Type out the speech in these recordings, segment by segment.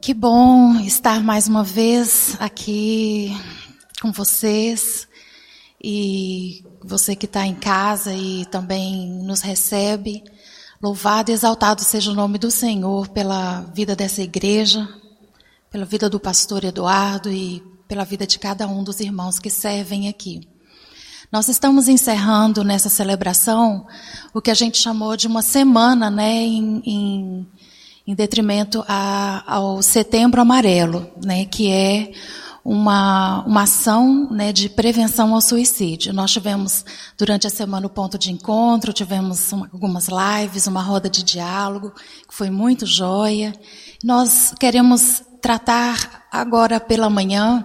Que bom estar mais uma vez aqui com vocês e você que está em casa e também nos recebe. Louvado e exaltado seja o nome do Senhor pela vida dessa igreja, pela vida do pastor Eduardo e pela vida de cada um dos irmãos que servem aqui. Nós estamos encerrando nessa celebração o que a gente chamou de uma semana, né, em, em em detrimento a, ao Setembro Amarelo, né, que é uma, uma ação né, de prevenção ao suicídio. Nós tivemos, durante a semana, o ponto de encontro, tivemos uma, algumas lives, uma roda de diálogo, que foi muito joia. Nós queremos tratar agora pela manhã,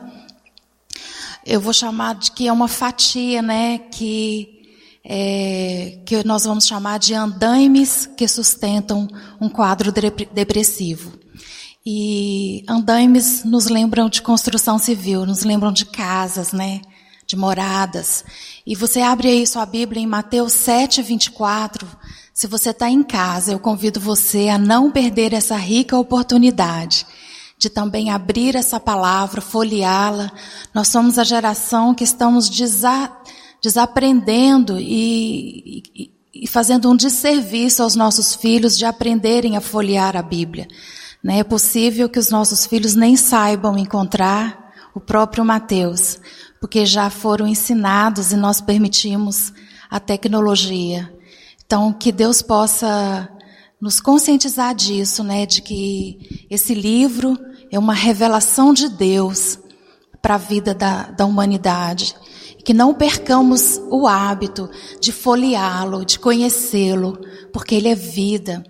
eu vou chamar de que é uma fatia, né, que é, que nós vamos chamar de andaimes que sustentam um quadro depressivo. E andaimes nos lembram de construção civil, nos lembram de casas, né? De moradas. E você abre aí sua Bíblia em Mateus 7, 24. Se você está em casa, eu convido você a não perder essa rica oportunidade de também abrir essa palavra, folheá-la. Nós somos a geração que estamos desa desaprendendo e, e, e, fazendo um desserviço aos nossos filhos de aprenderem a folhear a Bíblia. Né? É possível que os nossos filhos nem saibam encontrar o próprio Mateus, porque já foram ensinados e nós permitimos a tecnologia. Então, que Deus possa nos conscientizar disso, né, de que esse livro é uma revelação de Deus para a vida da, da humanidade que não percamos o hábito de folheá-lo, de conhecê-lo, porque ele é vida.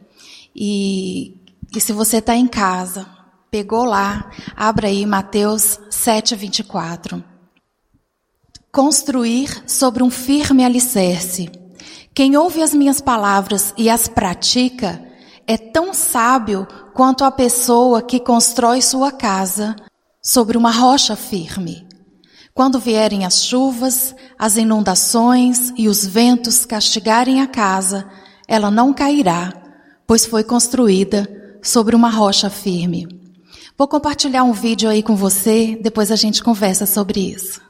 E, e se você está em casa, pegou lá, abra aí Mateus 7, 24. Construir sobre um firme alicerce. Quem ouve as minhas palavras e as pratica é tão sábio quanto a pessoa que constrói sua casa sobre uma rocha firme. Quando vierem as chuvas, as inundações e os ventos castigarem a casa, ela não cairá, pois foi construída sobre uma rocha firme. Vou compartilhar um vídeo aí com você, depois a gente conversa sobre isso.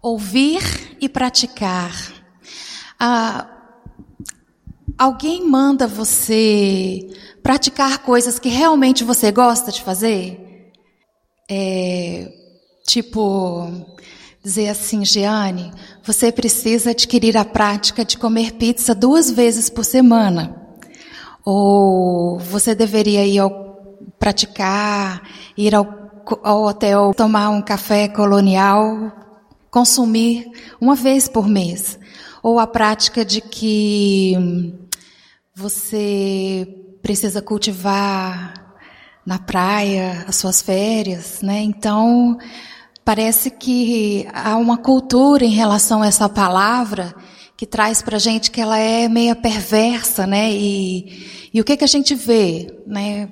Ouvir e praticar. Ah, alguém manda você praticar coisas que realmente você gosta de fazer? É, Tipo, dizer assim, Jeane, você precisa adquirir a prática de comer pizza duas vezes por semana. Ou você deveria ir ao praticar, ir ao, ao hotel, tomar um café colonial, consumir uma vez por mês. Ou a prática de que você precisa cultivar na praia as suas férias, né? Então, Parece que há uma cultura em relação a essa palavra que traz para gente que ela é meia perversa, né? E, e o que que a gente vê, né?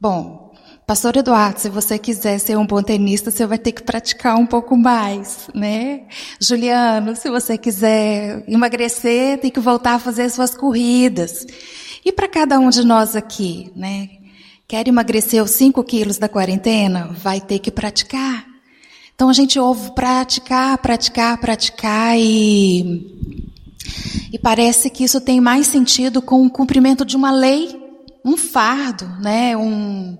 Bom, Pastor Eduardo, se você quiser ser um bom tenista, você vai ter que praticar um pouco mais, né? Juliano, se você quiser emagrecer, tem que voltar a fazer suas corridas. E para cada um de nós aqui, né? Quer emagrecer os 5 quilos da quarentena? Vai ter que praticar. Então a gente ouve praticar, praticar, praticar e, e parece que isso tem mais sentido com o cumprimento de uma lei, um fardo, né? Um,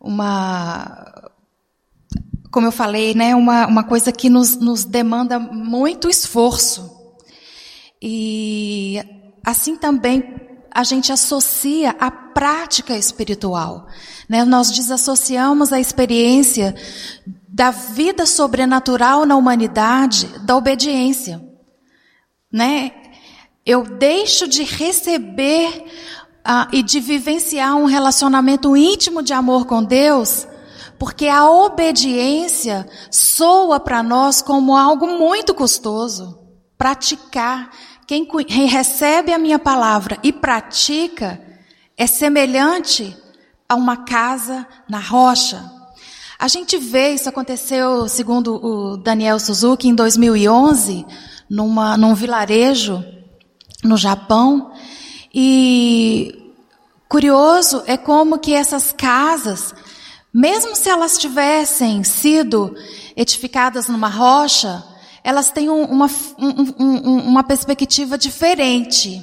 uma, como eu falei, né? Uma, uma coisa que nos, nos demanda muito esforço. E assim também a gente associa a prática espiritual. Né? Nós desassociamos a experiência da vida sobrenatural na humanidade, da obediência. Né? Eu deixo de receber uh, e de vivenciar um relacionamento íntimo de amor com Deus, porque a obediência soa para nós como algo muito custoso. Praticar. Quem recebe a minha palavra e pratica é semelhante a uma casa na rocha. A gente vê, isso aconteceu, segundo o Daniel Suzuki, em 2011, numa, num vilarejo no Japão. E Curioso é como que essas casas, mesmo se elas tivessem sido edificadas numa rocha, elas têm uma, um, um, uma perspectiva diferente.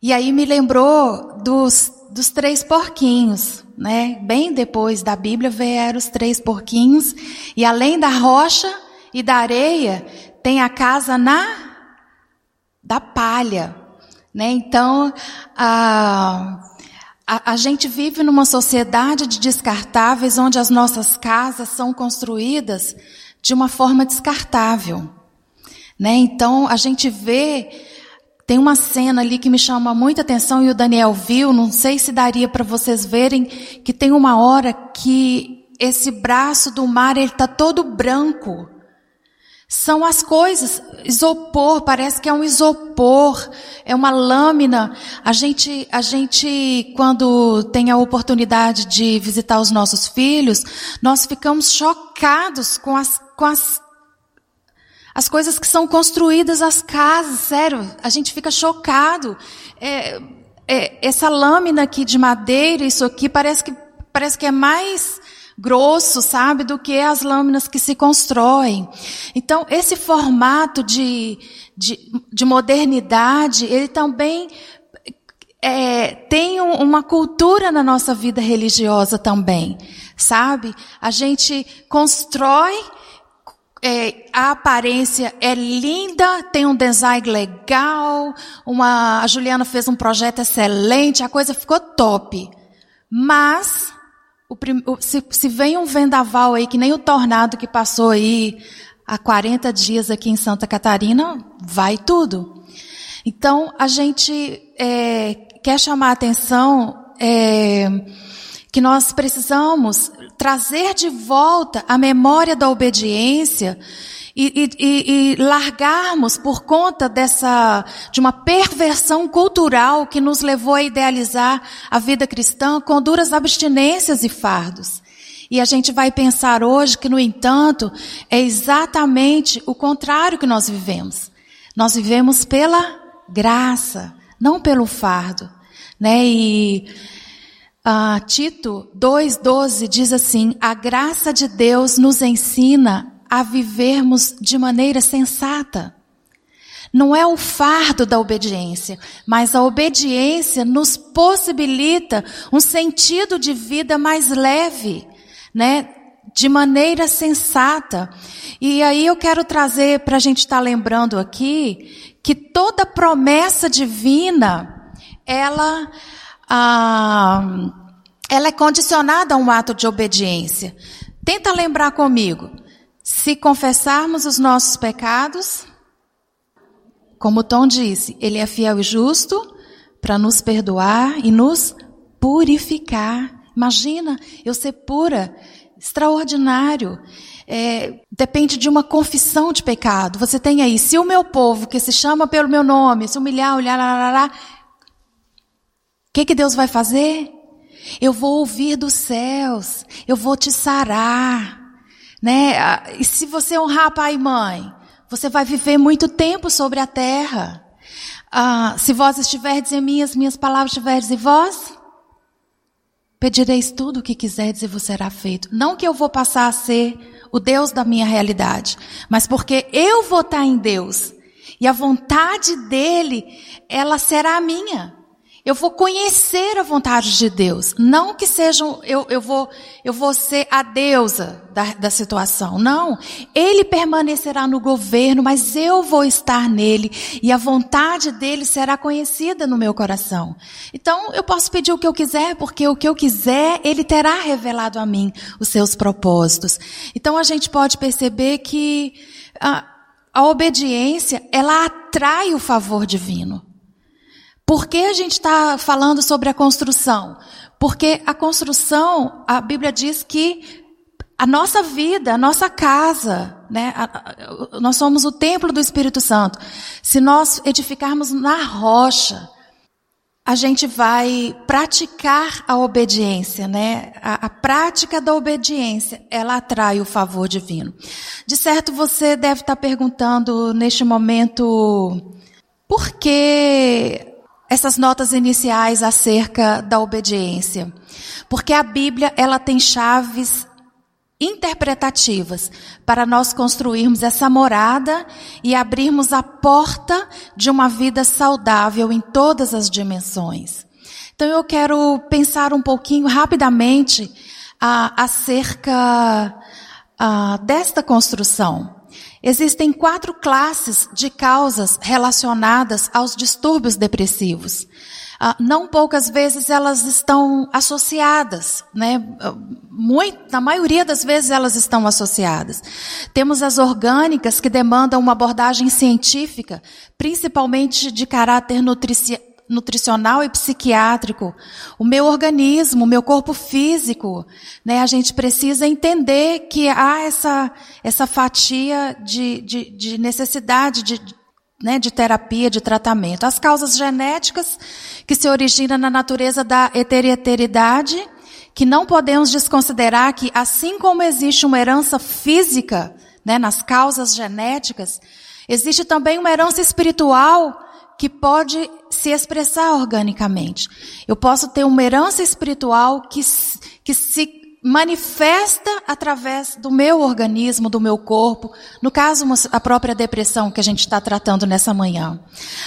E aí me lembrou dos, dos três porquinhos, né? Bem depois da Bíblia vieram os três porquinhos, e além da rocha e da areia, tem a casa na da palha, né? Então, a, a, a gente vive numa sociedade de descartáveis onde as nossas casas são construídas de uma forma descartável, né? Então, a gente vê tem uma cena ali que me chama muita atenção e o Daniel viu, não sei se daria para vocês verem, que tem uma hora que esse braço do mar ele tá todo branco. São as coisas, isopor, parece que é um isopor, é uma lâmina. A gente, a gente, quando tem a oportunidade de visitar os nossos filhos, nós ficamos chocados com as, com as as coisas que são construídas, as casas, sério, a gente fica chocado. É, é, essa lâmina aqui de madeira, isso aqui, parece que, parece que é mais grosso, sabe, do que as lâminas que se constroem. Então, esse formato de, de, de modernidade, ele também é, tem uma cultura na nossa vida religiosa também, sabe? A gente constrói é, a aparência é linda, tem um design legal, uma, a Juliana fez um projeto excelente, a coisa ficou top. Mas, o, se, se vem um vendaval aí, que nem o tornado que passou aí há 40 dias aqui em Santa Catarina, vai tudo. Então, a gente é, quer chamar a atenção é, que nós precisamos trazer de volta a memória da obediência e, e, e, largarmos por conta dessa, de uma perversão cultural que nos levou a idealizar a vida cristã com duras abstinências e fardos. E a gente vai pensar hoje que, no entanto, é exatamente o contrário que nós vivemos. Nós vivemos pela graça, não pelo fardo. Né? E Uh, Tito 2,12 diz assim: A graça de Deus nos ensina a vivermos de maneira sensata. Não é o fardo da obediência, mas a obediência nos possibilita um sentido de vida mais leve, né? De maneira sensata. E aí eu quero trazer para a gente estar tá lembrando aqui que toda promessa divina, ela ah, ela é condicionada a um ato de obediência. Tenta lembrar comigo. Se confessarmos os nossos pecados, como Tom disse, ele é fiel e justo para nos perdoar e nos purificar. Imagina eu ser pura, extraordinário. É, depende de uma confissão de pecado. Você tem aí, se o meu povo que se chama pelo meu nome, se humilhar, olhar, que, que Deus vai fazer? Eu vou ouvir dos céus, eu vou te sarar, né? Ah, e se você honrar pai e mãe, você vai viver muito tempo sobre a terra. Ah, se vós estiverdes em mim, as minhas palavras estiverdes em vós, pedireis tudo o que quiserdes e vos será feito. Não que eu vou passar a ser o Deus da minha realidade, mas porque eu vou estar em Deus. E a vontade dele, ela será a minha. Eu vou conhecer a vontade de Deus. Não que sejam, eu, eu, vou, eu vou ser a deusa da, da situação. Não. Ele permanecerá no governo, mas eu vou estar nele. E a vontade dele será conhecida no meu coração. Então, eu posso pedir o que eu quiser, porque o que eu quiser, ele terá revelado a mim os seus propósitos. Então, a gente pode perceber que a, obediência, ela atrai o favor divino. Por que a gente está falando sobre a construção? Porque a construção, a Bíblia diz que a nossa vida, a nossa casa, né? nós somos o templo do Espírito Santo. Se nós edificarmos na rocha, a gente vai praticar a obediência, né? A, a, prática da obediência, ela atrai o favor divino. De certo, você deve estar perguntando neste momento, por que essas notas iniciais acerca da obediência. Porque a Bíblia, ela tem chaves interpretativas para nós construirmos essa morada e abrirmos a porta de uma vida saudável em todas as dimensões. Então eu quero pensar um pouquinho rapidamente ah, acerca ah, desta construção. Existem quatro classes de causas relacionadas aos distúrbios depressivos. Ah, não poucas vezes elas estão associadas, né? Muito, na maioria das vezes elas estão associadas. Temos as orgânicas que demandam uma abordagem científica, principalmente de caráter nutricional nutricional e psiquiátrico, o meu organismo, o meu corpo físico, né? A gente precisa entender que há essa, essa fatia de, de, de necessidade de, né, de terapia, de tratamento. As causas genéticas que se originam na natureza da heteroteridade, que não podemos desconsiderar que, assim como existe uma herança física, né, nas causas genéticas, existe também uma herança espiritual que pode se expressar organicamente. Eu posso ter uma herança espiritual que, que se manifesta através do meu organismo, do meu corpo, no caso, a própria depressão que a gente está tratando nessa manhã.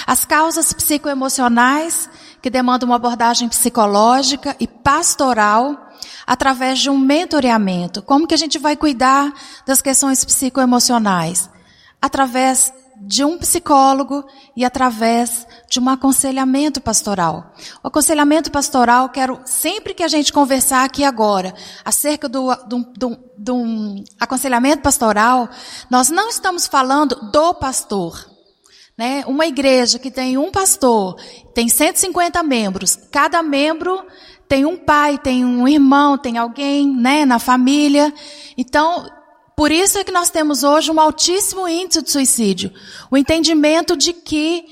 As causas psicoemocionais, que demandam uma abordagem psicológica e pastoral, através de um mentoreamento. Como que a gente vai cuidar das questões psicoemocionais? Através de um psicólogo e através de um aconselhamento pastoral. O aconselhamento pastoral, quero sempre que a gente conversar aqui agora acerca do, do, do, do aconselhamento pastoral, nós não estamos falando do pastor. Né? Uma igreja que tem um pastor, tem 150 membros, cada membro tem um pai, tem um irmão, tem alguém, né, na família. Então, por isso é que nós temos hoje um altíssimo índice de suicídio. O entendimento de que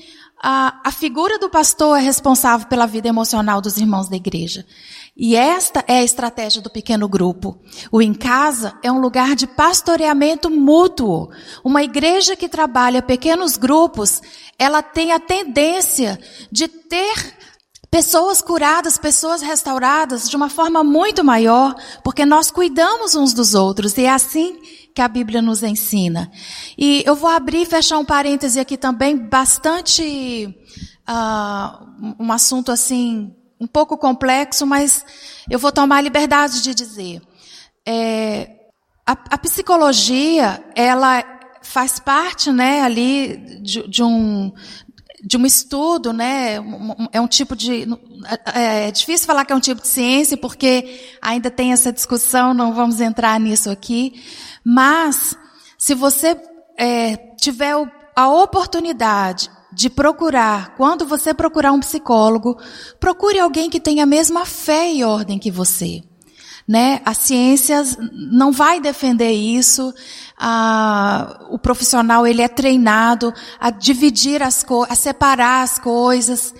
a, a figura do pastor é responsável pela vida emocional dos irmãos da igreja. E esta é a estratégia do pequeno grupo. O em casa é um lugar de pastoreamento mútuo. Uma igreja que trabalha pequenos grupos, ela tem a tendência de ter pessoas curadas, pessoas restauradas de uma forma muito maior, porque nós cuidamos uns dos outros e é assim que a Bíblia nos ensina. E eu vou abrir e fechar um parêntese aqui também, bastante uh, um assunto assim um pouco complexo, mas eu vou tomar a liberdade de dizer. É, a, a, psicologia, ela faz parte, né, ali de, de um de um estudo, né? É um tipo de. É, é difícil falar que é um tipo de ciência, porque ainda tem essa discussão, não vamos entrar nisso aqui. Mas, se você é, tiver a oportunidade de procurar, quando você procurar um psicólogo, procure alguém que tenha a mesma fé e ordem que você. Né? A ciência não vai defender isso. O profissional ele é treinado a dividir as coisas, a separar as coisas,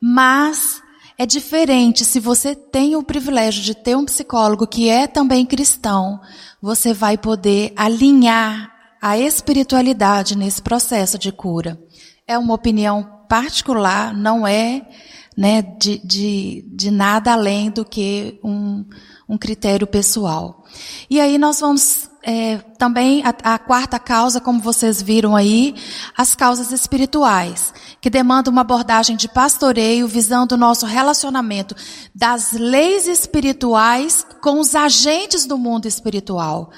mas é diferente se você tem o privilégio de ter um psicólogo que é também cristão você vai poder alinhar a espiritualidade nesse processo de cura. É uma opinião particular, não é né, de, de, de nada além do que um, um critério pessoal. E aí nós vamos é, também a, a, quarta causa, como vocês viram aí, as causas espirituais, que demandam uma abordagem de pastoreio visando o nosso relacionamento das leis espirituais com os agentes do mundo espiritual,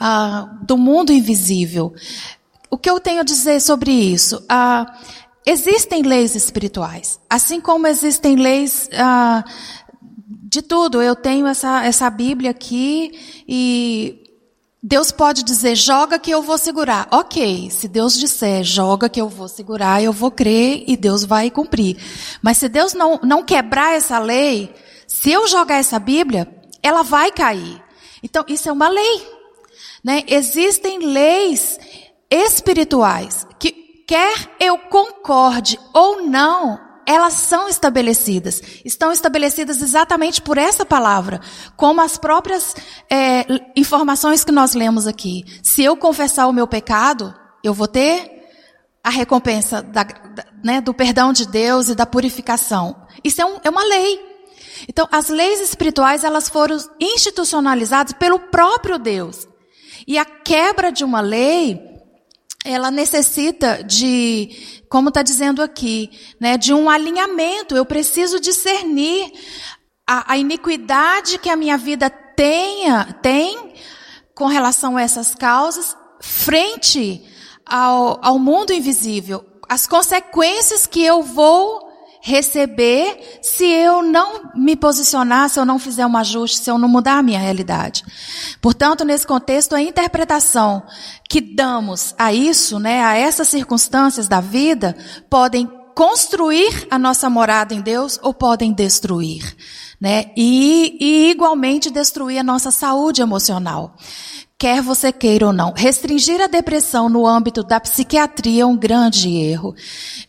uh, do mundo invisível. O que eu tenho a dizer sobre isso? Uh, existem leis espirituais, assim como existem leis uh, de tudo. Eu tenho essa, essa Bíblia aqui e Deus pode dizer, joga que eu vou segurar. Ok, se Deus disser, joga que eu vou segurar, eu vou crer e Deus vai cumprir. Mas se Deus não, não quebrar essa lei, se eu jogar essa Bíblia, ela vai cair. Então, isso é uma lei. Né? Existem leis espirituais que, quer eu concorde ou não, elas são estabelecidas. Estão estabelecidas exatamente por essa palavra, como as próprias é, informações que nós lemos aqui. Se eu confessar o meu pecado, eu vou ter a recompensa da, da, né, do perdão de Deus e da purificação. Isso é, um, é uma lei. Então, as leis espirituais, elas foram institucionalizadas pelo próprio Deus. E a quebra de uma lei, ela necessita de, como está dizendo aqui, né, de um alinhamento. Eu preciso discernir a, a iniquidade que a minha vida tenha, tem com relação a essas causas, frente ao, ao mundo invisível, as consequências que eu vou receber se eu não me posicionar, se eu não fizer um ajuste, se eu não mudar a minha realidade. Portanto, nesse contexto, a interpretação que damos a isso, né, a essas circunstâncias da vida, podem construir a nossa morada em Deus ou podem destruir, né? E, e igualmente destruir a nossa saúde emocional quer você queira ou não. Restringir a depressão no âmbito da psiquiatria é um grande erro.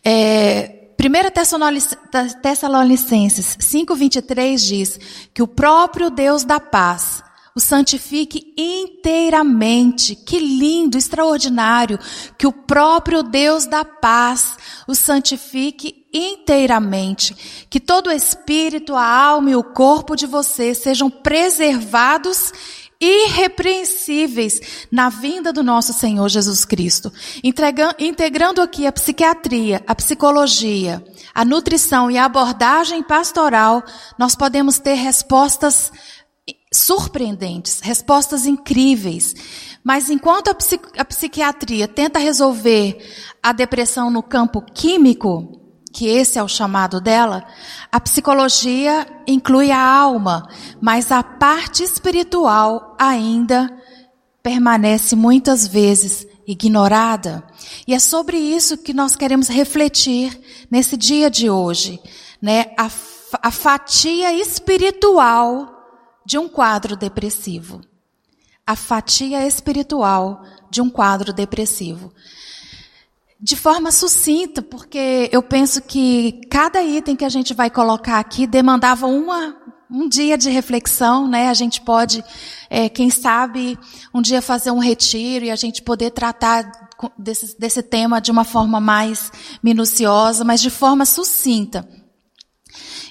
É, 1 Tessalonicenses 5,23 diz que o próprio Deus da paz o santifique inteiramente. Que lindo, extraordinário, que o próprio Deus da paz o santifique inteiramente. Que todo o espírito, a alma e o corpo de você sejam preservados irrepreensíveis na vinda do nosso Senhor Jesus Cristo. integrando aqui a psiquiatria, a psicologia, a nutrição e a abordagem pastoral, nós podemos ter respostas surpreendentes, respostas incríveis. Mas enquanto a, psiqui a psiquiatria tenta resolver a depressão no campo químico, que esse é o chamado dela, a psicologia inclui a alma, mas a parte espiritual ainda permanece muitas vezes ignorada. E é sobre isso que nós queremos refletir nesse dia de hoje, né? A, a fatia espiritual de um quadro depressivo. A fatia espiritual de um quadro depressivo de forma sucinta, porque eu penso que cada item que a gente vai colocar aqui demandava uma, um dia de reflexão, né? A gente pode, é, quem sabe, um dia fazer um retiro e a gente poder tratar desse, desse tema de uma forma mais minuciosa, mas de forma sucinta.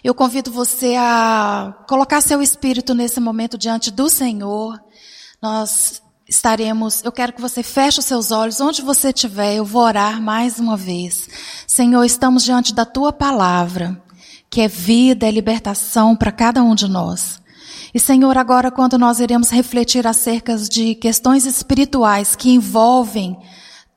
Eu convido você a colocar seu espírito nesse momento diante do Senhor. Nós estaremos, eu quero que você feche os seus olhos, onde você estiver, eu vou orar mais uma vez. Senhor, estamos diante da tua palavra, que é vida, é libertação para cada um de nós. E Senhor, agora quando nós iremos refletir acerca de questões espirituais que envolvem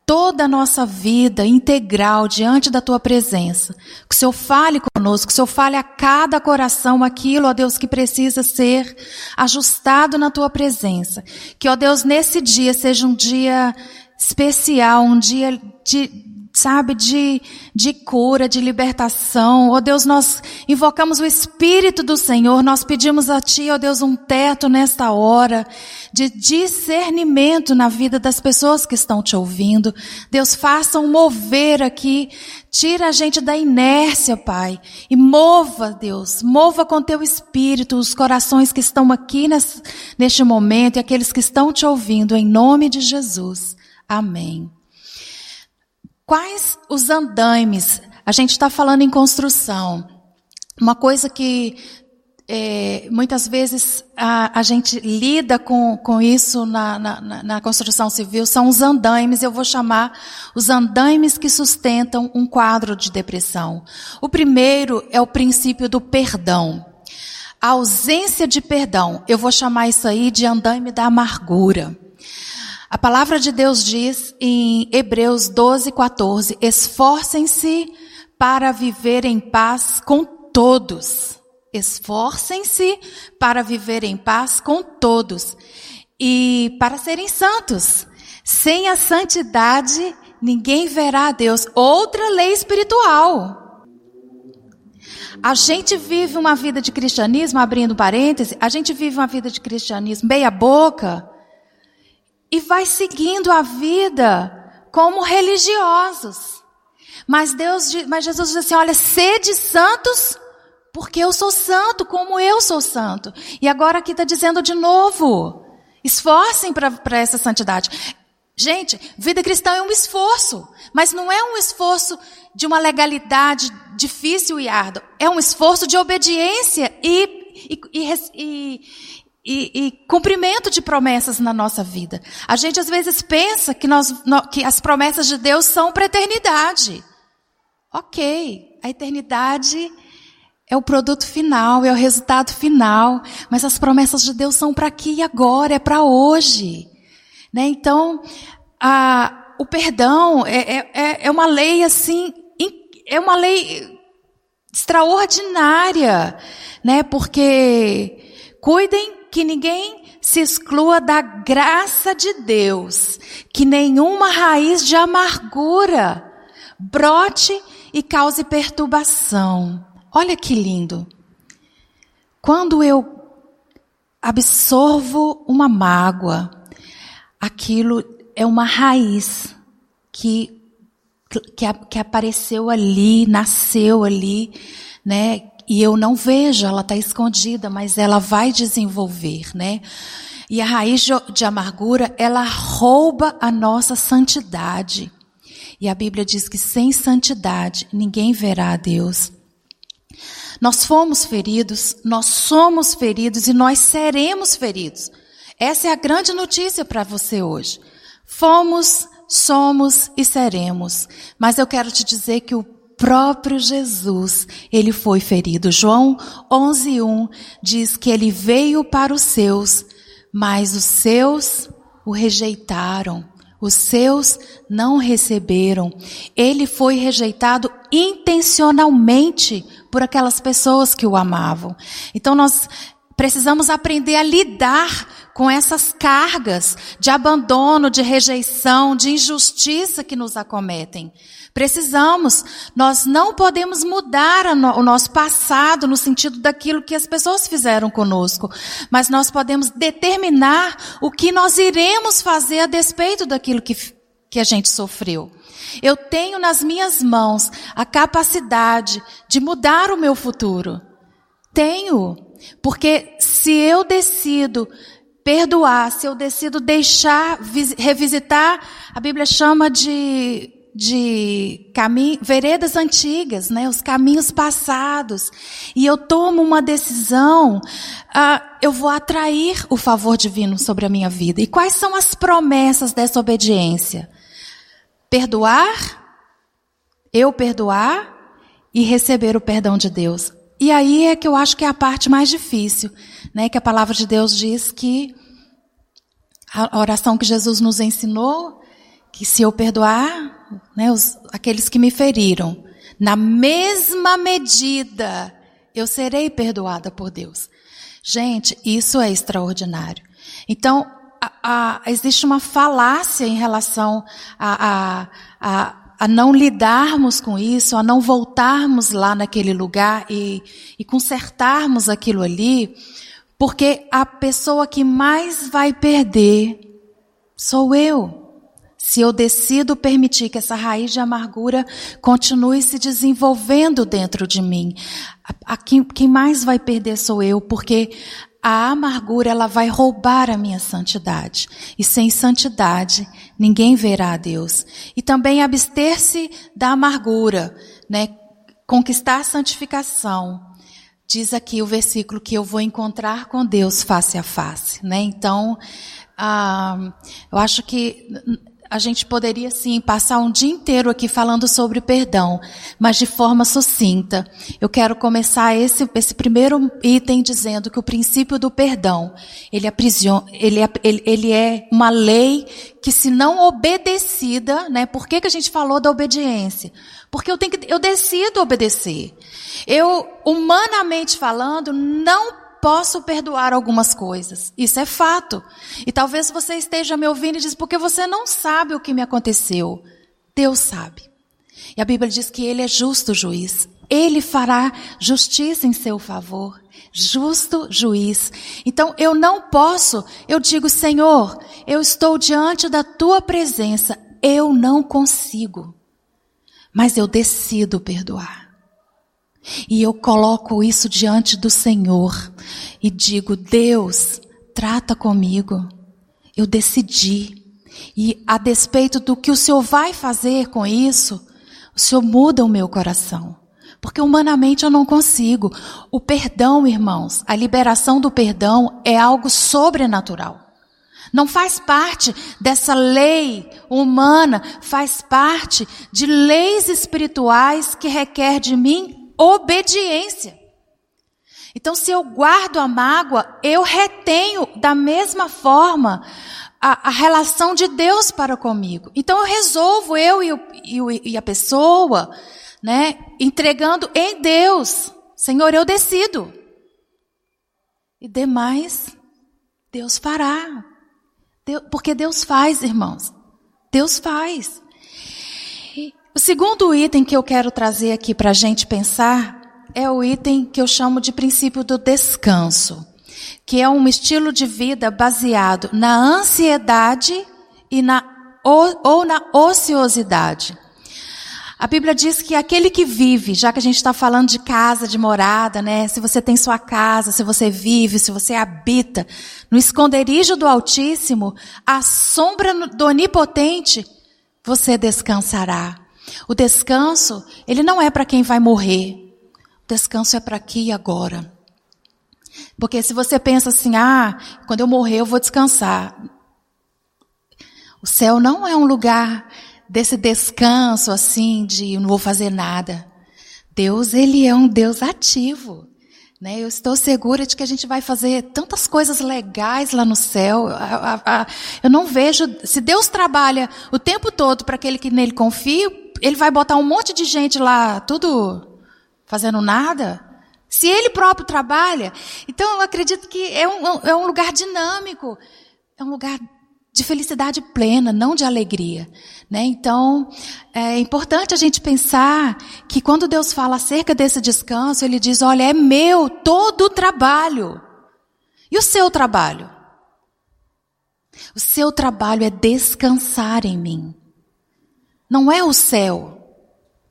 toda a nossa vida integral diante da tua presença. Que o Senhor fale conosco, que o Senhor fale a cada coração aquilo, ó Deus, que precisa ser ajustado na tua presença. Que, ó Deus, nesse dia seja um dia especial, um dia de sabe, de, de cura, de libertação. Oh Deus, nós invocamos o Espírito do Senhor, nós pedimos a Ti, oh Deus, um teto nesta hora, de discernimento na vida das pessoas que estão te ouvindo. Deus, faça um mover aqui, tira a gente da inércia, Pai, e mova, Deus, mova com Teu Espírito os corações que estão aqui nesse, neste momento e aqueles que estão te ouvindo, em nome de Jesus. Amém. Quais os andaimes? A gente está falando em construção. Uma coisa que é, muitas vezes a, a, gente lida com, com isso na, na, na, construção civil são os andaimes, eu vou chamar os andaimes que sustentam um quadro de depressão. O primeiro é o princípio do perdão. A ausência de perdão, eu vou chamar isso aí de andaime da amargura. A palavra de Deus diz em Hebreus 12, 14: esforcem-se para viver em paz com todos. Esforcem-se para viver em paz com todos e para serem santos. Sem a santidade, ninguém verá a Deus. Outra lei espiritual. A gente vive uma vida de cristianismo, abrindo parêntese, a gente vive uma vida de cristianismo meia boca, e vai seguindo a vida como religiosos. Mas Deus, mas Jesus diz assim: olha, sede santos, porque eu sou santo, como eu sou santo. E agora aqui está dizendo de novo: esforcem para essa santidade. Gente, vida cristã é um esforço, mas não é um esforço de uma legalidade difícil e árdua. É um esforço de obediência e, e, e, e, e cumprimento de promessas na nossa vida. A gente às vezes pensa que, nós, que as promessas de Deus são para a eternidade. Ok, a eternidade é o produto final, é o resultado final, mas as promessas de Deus são para aqui e agora, é para hoje. Né? Então, a, o perdão é, é, é, é uma lei assim, é uma lei extraordinária, né? Porque cuidem que ninguém se exclua da graça de Deus, que nenhuma raiz de amargura brote e cause perturbação. Olha que lindo. Quando eu absorvo uma mágoa, aquilo é uma raiz que, que, que apareceu ali, nasceu ali, né? E eu não vejo, ela está escondida, mas ela vai desenvolver, né? E a raiz de, amargura, ela rouba a nossa santidade. E a Bíblia diz que sem santidade ninguém verá a Deus. Nós fomos feridos, nós somos feridos e nós seremos feridos. Essa é a grande notícia para você hoje. Fomos, somos e seremos. Mas eu quero te dizer que o próprio Jesus, ele foi ferido. João 11:1 diz que ele veio para os seus, mas os seus o rejeitaram. Os seus não receberam. Ele foi rejeitado intencionalmente por aquelas pessoas que o amavam. Então nós precisamos aprender a lidar com essas cargas de abandono, de rejeição, de injustiça que nos acometem. Precisamos, nós não podemos mudar o nosso passado no sentido daquilo que as pessoas fizeram conosco, mas nós podemos determinar o que nós iremos fazer a despeito daquilo que, que a gente sofreu. Eu tenho nas minhas mãos a capacidade de mudar o meu futuro. Tenho. Porque se eu decido perdoar, se eu decido deixar, revisitar, a Bíblia chama de, de caminho, veredas antigas, né, os caminhos passados, e eu tomo uma decisão, uh, eu vou atrair o favor divino sobre a minha vida. E quais são as promessas dessa obediência? Perdoar, eu perdoar e receber o perdão de Deus. E aí é que eu acho que é a parte mais difícil, né? Que a palavra de Deus diz que a oração que Jesus nos ensinou, que se eu perdoar, né, os, aqueles que me feriram, na mesma medida eu serei perdoada por Deus. Gente, isso é extraordinário. Então, a, a, existe uma falácia em relação a, a não lidarmos com isso, a não voltarmos lá naquele lugar e, e consertarmos aquilo ali, porque a pessoa que mais vai perder sou eu. Se eu decido permitir que essa raiz de amargura continue se desenvolvendo dentro de mim, a, a, quem, quem mais vai perder sou eu, porque a amargura ela vai roubar a minha santidade. E sem santidade, ninguém verá a Deus. E também abster-se da amargura, né? Conquistar santificação. Diz aqui o versículo que eu vou encontrar com Deus face a face, né? Então, ah, eu acho que a gente poderia sim passar um dia inteiro aqui falando sobre perdão, mas de forma sucinta. Eu quero começar esse, esse primeiro item dizendo que o princípio do perdão, ele, ele, é, ele, ele é uma lei que se não obedecida, né? Por que, que a gente falou da obediência? Porque eu tenho que, eu decido obedecer. Eu, humanamente falando, não posso perdoar algumas coisas. Isso é fato. E talvez você esteja me ouvindo e diz, porque você não sabe o que me aconteceu. Deus sabe. E a Bíblia diz que Ele é justo juiz. Ele fará justiça em seu favor. Justo juiz. Então eu não posso, eu digo, Senhor, eu estou diante da tua presença. Eu não consigo. Mas eu decido perdoar. E eu coloco isso diante do Senhor e digo: Deus, trata comigo. Eu decidi. E a despeito do que o Senhor vai fazer com isso, o Senhor muda o meu coração. Porque humanamente eu não consigo. O perdão, irmãos, a liberação do perdão é algo sobrenatural. Não faz parte dessa lei humana, faz parte de leis espirituais que requer de mim obediência. Então, se eu guardo a mágoa, eu retenho da mesma forma a, a relação de Deus para comigo. Então, eu resolvo, eu e, e a pessoa, né, entregando em Deus. Senhor, eu decido. E demais, Deus fará. Porque Deus faz, irmãos. Deus faz. O segundo item que eu quero trazer aqui para a gente pensar é o item que eu chamo de princípio do descanso, que é um estilo de vida baseado na ansiedade e na, ou, ou na ociosidade. A Bíblia diz que aquele que vive, já que a gente está falando de casa, de morada, né? Se você tem sua casa, se você vive, se você habita no esconderijo do Altíssimo, a sombra do Onipotente, você descansará. O descanso, ele não é para quem vai morrer. O descanso é para aqui e agora. Porque se você pensa assim, ah, quando eu morrer eu vou descansar. O céu não é um lugar desse descanso assim de não vou fazer nada. Deus, ele é um Deus ativo. Né? Eu estou segura de que a gente vai fazer tantas coisas legais lá no céu. Eu não vejo. Se Deus trabalha o tempo todo para aquele que nele confia, ele vai botar um monte de gente lá, tudo fazendo nada. Se ele próprio trabalha. Então eu acredito que é um, é um lugar dinâmico. É um lugar de felicidade plena, não de alegria. Né? Então, é importante a gente pensar que quando Deus fala acerca desse descanso, Ele diz: olha, é meu todo o trabalho. E o seu trabalho? O seu trabalho é descansar em mim. Não é o céu.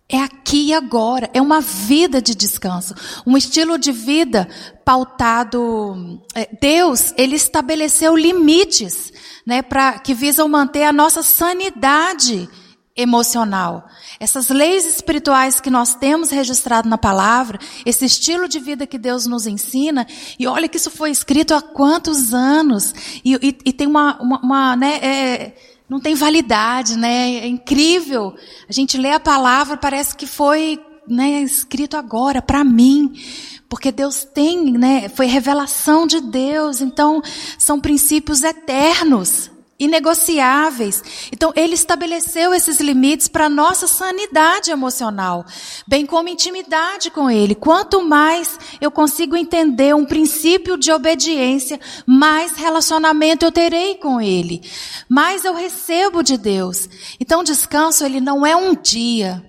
É aqui e agora, é uma vida de descanso, um estilo de vida pautado. É, Deus, ele estabeleceu limites, né, para que visam manter a nossa sanidade emocional. Essas leis espirituais que nós temos registrado na palavra, esse estilo de vida que Deus nos ensina, e olha que isso foi escrito há quantos anos, e, e, e tem uma, uma, uma né, é, não tem validade, né? É incrível. A gente lê a palavra, parece que foi né, escrito agora para mim. Porque Deus tem, né? Foi revelação de Deus. Então, são princípios eternos inegociáveis. Então, ele estabeleceu esses limites para nossa sanidade emocional, bem como intimidade com ele. Quanto mais eu consigo entender um princípio de obediência, mais relacionamento eu terei com ele, mais eu recebo de Deus. Então, descanso ele não é um dia,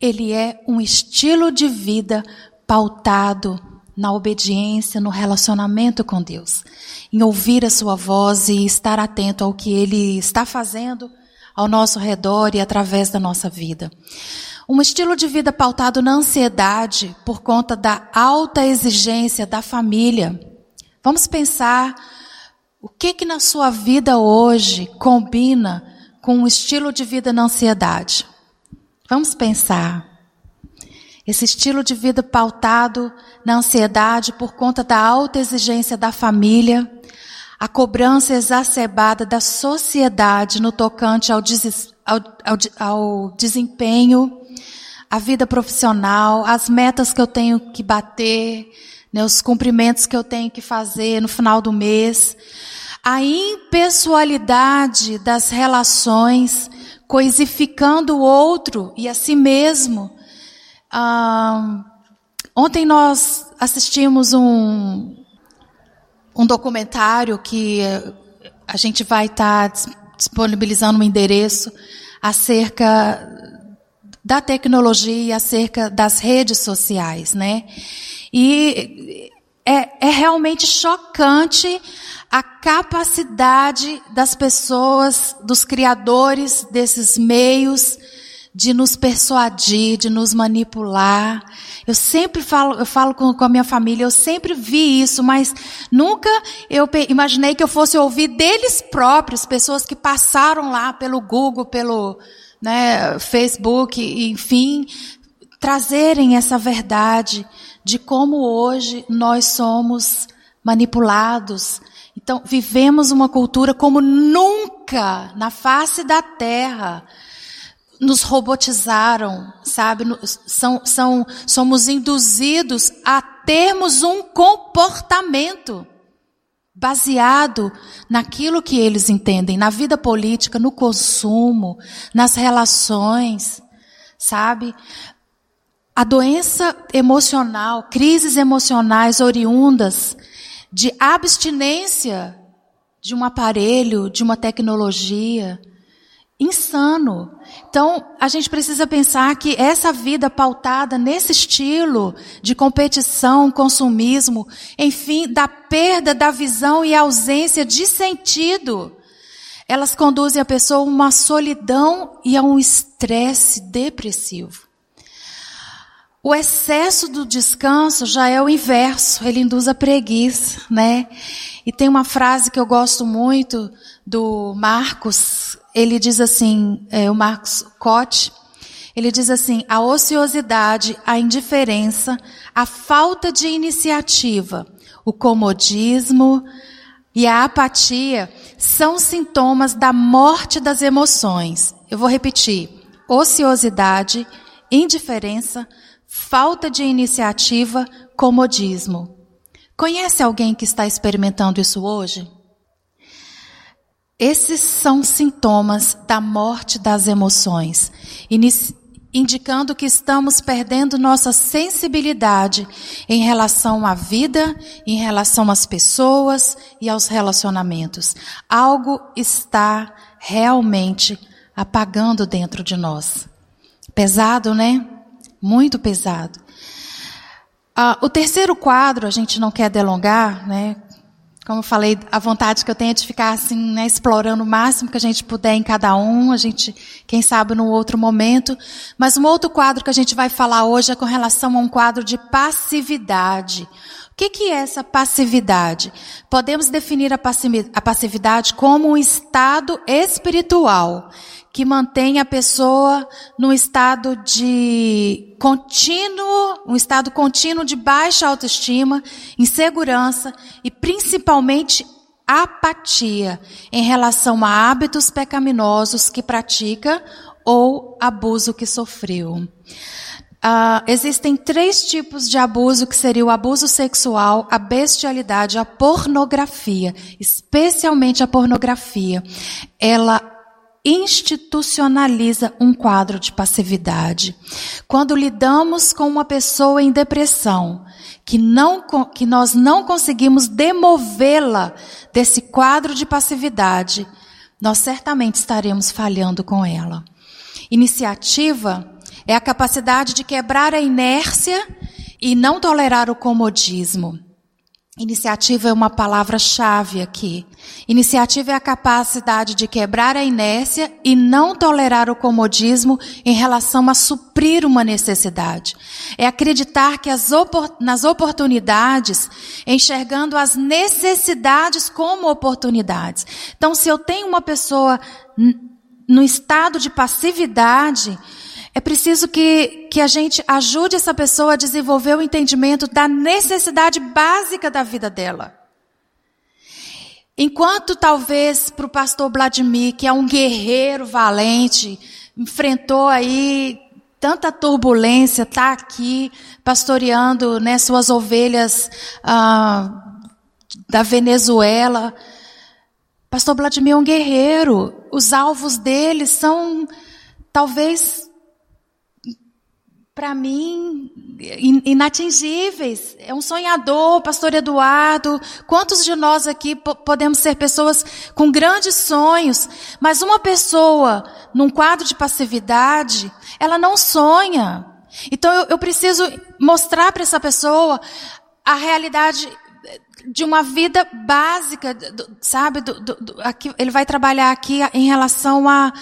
ele é um estilo de vida pautado na obediência, no relacionamento com Deus em ouvir a sua voz e estar atento ao que ele está fazendo ao nosso redor e através da nossa vida. Um estilo de vida pautado na ansiedade por conta da alta exigência da família. Vamos pensar o que que na sua vida hoje combina com um estilo de vida na ansiedade. Vamos pensar. Esse estilo de vida pautado na ansiedade por conta da alta exigência da família, a cobrança exacerbada da sociedade no tocante ao, des, ao, ao, ao desempenho, a vida profissional, as metas que eu tenho que bater, né, os cumprimentos que eu tenho que fazer no final do mês, a impessoalidade das relações, coisificando o outro e a si mesmo. Ah, ontem nós assistimos um, um documentário que a gente vai estar tá disponibilizando um endereço acerca da tecnologia acerca das redes sociais, né? E é, é realmente chocante a capacidade das pessoas, dos criadores desses meios, de nos persuadir, de nos manipular. Eu sempre falo, eu falo com, com a minha família, eu sempre vi isso, mas nunca eu imaginei que eu fosse ouvir deles próprios, pessoas que passaram lá pelo Google, pelo né, Facebook, enfim, trazerem essa verdade de como hoje nós somos manipulados. Então, vivemos uma cultura como nunca na face da terra nos robotizaram, sabe? São, são, somos induzidos a termos um comportamento baseado naquilo que eles entendem, na vida política, no consumo, nas relações, sabe? A doença emocional, crises emocionais oriundas de abstinência de um aparelho, de uma tecnologia, insano. Então, a gente precisa pensar que essa vida pautada nesse estilo de competição, consumismo, enfim, da perda da visão e ausência de sentido, elas conduzem a pessoa a uma solidão e a um estresse depressivo. O excesso do descanso já é o inverso, ele induz a preguiça, né? E tem uma frase que eu gosto muito do Marcos, ele diz assim, é, o Marcos Cote, ele diz assim: a ociosidade, a indiferença, a falta de iniciativa, o comodismo e a apatia são sintomas da morte das emoções. Eu vou repetir: ociosidade, indiferença, falta de iniciativa, comodismo. Conhece alguém que está experimentando isso hoje? Esses são sintomas da morte das emoções, indicando que estamos perdendo nossa sensibilidade em relação à vida, em relação às pessoas e aos relacionamentos. Algo está realmente apagando dentro de nós. Pesado, né? Muito pesado. Ah, o terceiro quadro, a gente não quer delongar, né? Como eu falei, a vontade que eu tenho é de ficar assim, né, explorando o máximo que a gente puder em cada um, a gente, quem sabe, num outro momento. Mas um outro quadro que a gente vai falar hoje é com relação a um quadro de passividade. O que, que é essa passividade? Podemos definir a passividade como um estado espiritual que mantém a pessoa num estado de contínuo, um estado contínuo de baixa autoestima, insegurança e principalmente apatia em relação a hábitos pecaminosos que pratica ou abuso que sofreu. Uh, existem três tipos de abuso que seria o abuso sexual, a bestialidade, a pornografia, especialmente a pornografia. Ela institucionaliza um quadro de passividade. Quando lidamos com uma pessoa em depressão, que, não, que nós não conseguimos demovê-la desse quadro de passividade, nós certamente estaremos falhando com ela. Iniciativa é a capacidade de quebrar a inércia e não tolerar o comodismo. Iniciativa é uma palavra-chave aqui. Iniciativa é a capacidade de quebrar a inércia e não tolerar o comodismo em relação a suprir uma necessidade. É acreditar que as opor nas oportunidades, enxergando as necessidades como oportunidades. Então, se eu tenho uma pessoa no estado de passividade, é preciso que, que a gente ajude essa pessoa a desenvolver o entendimento da necessidade básica da vida dela. Enquanto talvez para o pastor Vladimir, que é um guerreiro valente, enfrentou aí tanta turbulência, está aqui pastoreando né, suas ovelhas ah, da Venezuela. Pastor Vladimir é um guerreiro. Os alvos dele são talvez para mim, inatingíveis. É um sonhador, pastor Eduardo. Quantos de nós aqui podemos ser pessoas com grandes sonhos, mas uma pessoa num quadro de passividade, ela não sonha. Então eu, eu preciso mostrar para essa pessoa a realidade de uma vida básica, sabe? Do, do, do, aqui, ele vai trabalhar aqui em relação a,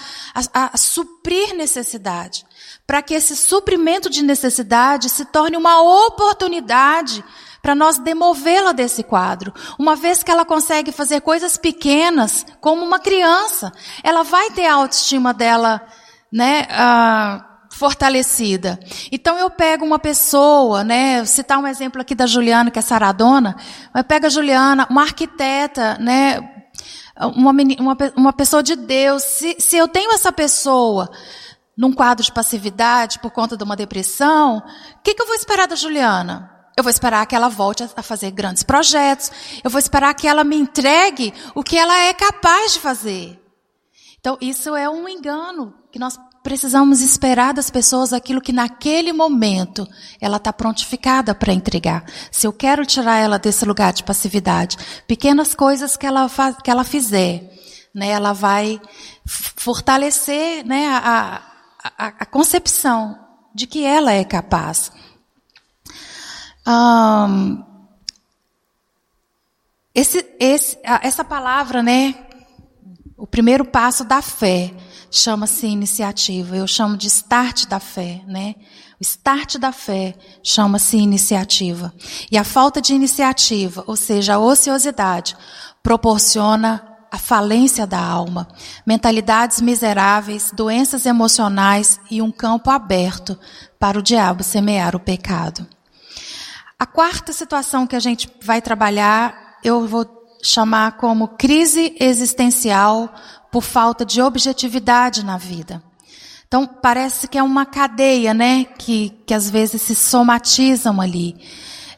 a, a suprir necessidade. Para que esse suprimento de necessidade se torne uma oportunidade para nós demovê-la desse quadro. Uma vez que ela consegue fazer coisas pequenas, como uma criança, ela vai ter a autoestima dela, né? Uh, fortalecida. Então eu pego uma pessoa, né, citar um exemplo aqui da Juliana, que é saradona, mas pega a Juliana, uma arquiteta, né, uma, uma, uma pessoa de Deus. Se, se eu tenho essa pessoa num quadro de passividade por conta de uma depressão, o que, que eu vou esperar da Juliana? Eu vou esperar que ela volte a fazer grandes projetos. Eu vou esperar que ela me entregue o que ela é capaz de fazer. Então, isso é um engano que nós precisamos esperar das pessoas aquilo que naquele momento ela está prontificada para entregar. Se eu quero tirar ela desse lugar de passividade, pequenas coisas que ela, faz, que ela fizer, né, ela vai fortalecer né, a, a, a concepção de que ela é capaz. Um, esse, esse, essa palavra, né, o primeiro passo da fé chama-se iniciativa. Eu chamo de start da fé, né? O start da fé chama-se iniciativa. E a falta de iniciativa, ou seja, a ociosidade, proporciona a falência da alma, mentalidades miseráveis, doenças emocionais e um campo aberto para o diabo semear o pecado. A quarta situação que a gente vai trabalhar, eu vou chamar como crise existencial por falta de objetividade na vida. Então, parece que é uma cadeia, né? Que, que às vezes se somatizam ali.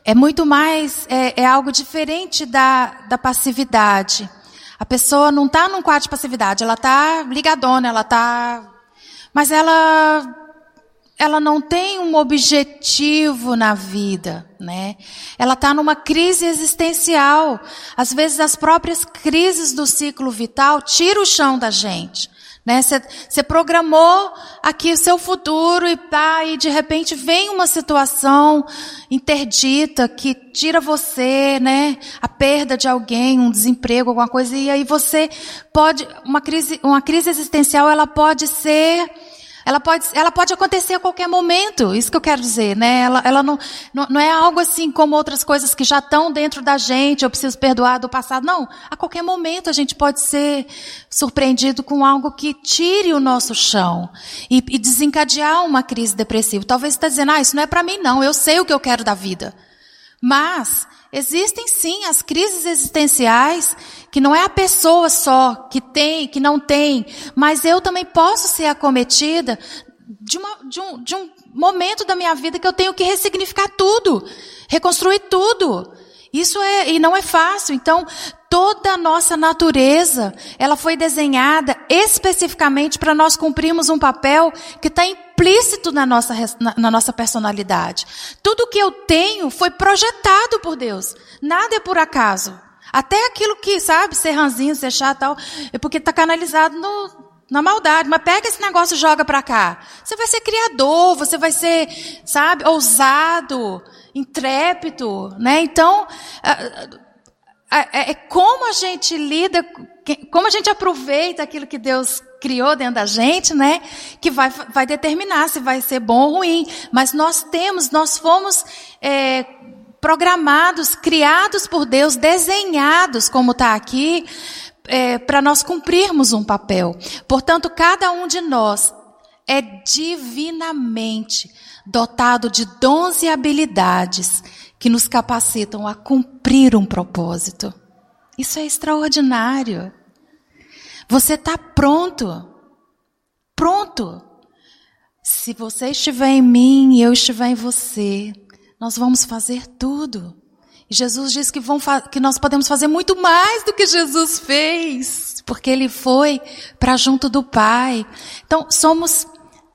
É muito mais, é, é algo diferente da, da passividade. A pessoa não está num quadro de passividade, ela está ligadona, ela está. Mas ela ela não tem um objetivo na vida, né? Ela está numa crise existencial. Às vezes as próprias crises do ciclo vital tiram o chão da gente. Né? Você programou aqui o seu futuro e tá, e de repente vem uma situação interdita que tira você, né? A perda de alguém, um desemprego, alguma coisa, e aí você pode, uma crise, uma crise existencial, ela pode ser ela pode, ela pode acontecer a qualquer momento, isso que eu quero dizer, né? Ela, ela não, não, não é algo assim como outras coisas que já estão dentro da gente, eu preciso perdoar do passado. Não, a qualquer momento a gente pode ser surpreendido com algo que tire o nosso chão e, e desencadear uma crise depressiva. Talvez você está dizendo, ah, isso não é para mim não, eu sei o que eu quero da vida. Mas, Existem sim as crises existenciais, que não é a pessoa só que tem, que não tem, mas eu também posso ser acometida de, uma, de, um, de um momento da minha vida que eu tenho que ressignificar tudo, reconstruir tudo. Isso é, e não é fácil. Então, toda a nossa natureza, ela foi desenhada especificamente para nós cumprirmos um papel que está implícito na nossa, na, na, nossa personalidade. Tudo que eu tenho foi projetado por Deus. Nada é por acaso. Até aquilo que, sabe, ser ranzinho, ser chato tal, é porque está canalizado no, na maldade. Mas pega esse negócio e joga para cá. Você vai ser criador, você vai ser, sabe, ousado, intrépido, né? Então, é, é como a gente lida, como a gente aproveita aquilo que Deus criou dentro da gente, né? Que vai, vai determinar se vai ser bom ou ruim. Mas nós temos, nós fomos é, programados, criados por Deus, desenhados, como está aqui, é, para nós cumprirmos um papel. Portanto, cada um de nós é divinamente dotado de dons e habilidades que nos capacitam a cumprir um propósito. Isso é extraordinário. Você está pronto. Pronto. Se você estiver em mim e eu estiver em você, nós vamos fazer tudo. E Jesus diz que, vão que nós podemos fazer muito mais do que Jesus fez, porque Ele foi para junto do Pai. Então, somos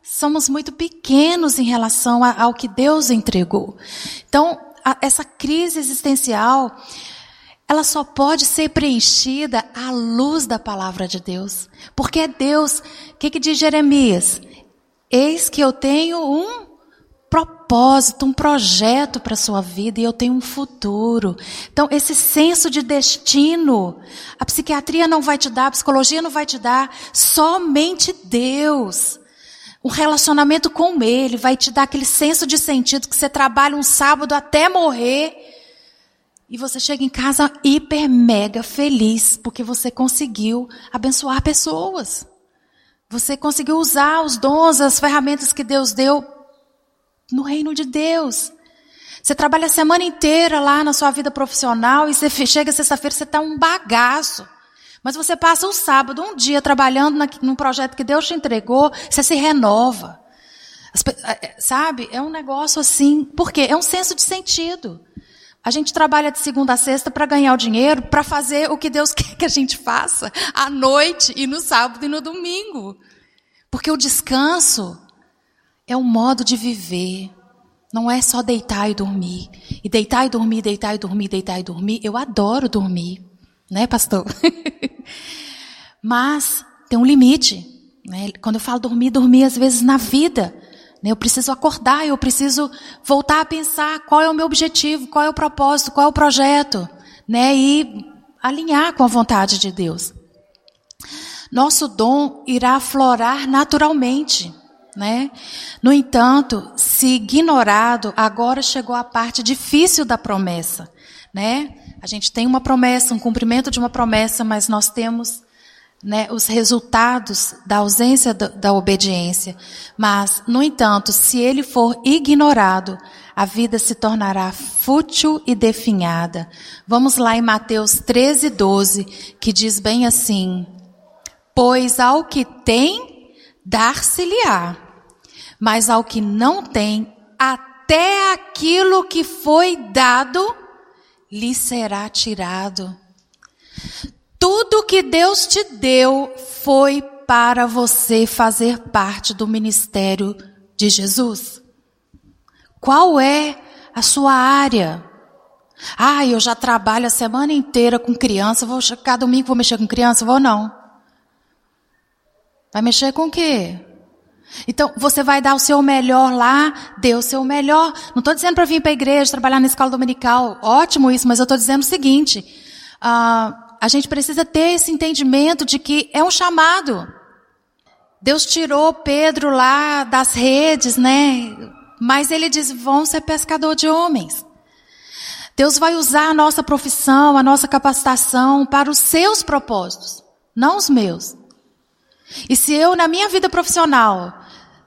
somos muito pequenos em relação ao que Deus entregou. Então, a, essa crise existencial, ela só pode ser preenchida à luz da palavra de Deus. Porque é Deus, o que, que diz Jeremias? Eis que eu tenho um propósito um projeto para a sua vida e eu tenho um futuro. Então, esse senso de destino, a psiquiatria não vai te dar, a psicologia não vai te dar, somente Deus. O relacionamento com Ele vai te dar aquele senso de sentido que você trabalha um sábado até morrer e você chega em casa hiper mega feliz porque você conseguiu abençoar pessoas. Você conseguiu usar os dons, as ferramentas que Deus deu no reino de Deus. Você trabalha a semana inteira lá na sua vida profissional e você chega sexta-feira você está um bagaço. Mas você passa o sábado, um dia, trabalhando na, num projeto que Deus te entregou, você se renova. As, é, sabe? É um negócio assim. Por quê? É um senso de sentido. A gente trabalha de segunda a sexta para ganhar o dinheiro, para fazer o que Deus quer que a gente faça à noite e no sábado e no domingo. Porque o descanso é um modo de viver. Não é só deitar e dormir. E deitar e dormir, deitar e dormir, deitar e dormir. Eu adoro dormir. Né, pastor? Mas tem um limite. Né? Quando eu falo dormir, dormir às vezes na vida. Né? Eu preciso acordar, eu preciso voltar a pensar qual é o meu objetivo, qual é o propósito, qual é o projeto. Né? E alinhar com a vontade de Deus. Nosso dom irá aflorar naturalmente né? No entanto, se ignorado, agora chegou a parte difícil da promessa, né? A gente tem uma promessa, um cumprimento de uma promessa, mas nós temos né, os resultados da ausência da, da obediência. Mas, no entanto, se ele for ignorado, a vida se tornará fútil e definhada. Vamos lá em Mateus 13, 12, que diz bem assim: Pois ao que tem, dar-se-lhe-á, mas ao que não tem, até aquilo que foi dado lhe será tirado. Tudo que Deus te deu foi para você fazer parte do ministério de Jesus. Qual é a sua área? Ah, eu já trabalho a semana inteira com criança, vou cada domingo vou mexer com criança, vou não. Vai mexer com o quê? Então, você vai dar o seu melhor lá, dê o seu melhor. Não estou dizendo para vir para a igreja, trabalhar na escola dominical. Ótimo isso, mas eu estou dizendo o seguinte. Uh, a gente precisa ter esse entendimento de que é um chamado. Deus tirou Pedro lá das redes, né? Mas ele diz, vão ser pescador de homens. Deus vai usar a nossa profissão, a nossa capacitação para os seus propósitos, não os meus. E se eu, na minha vida profissional,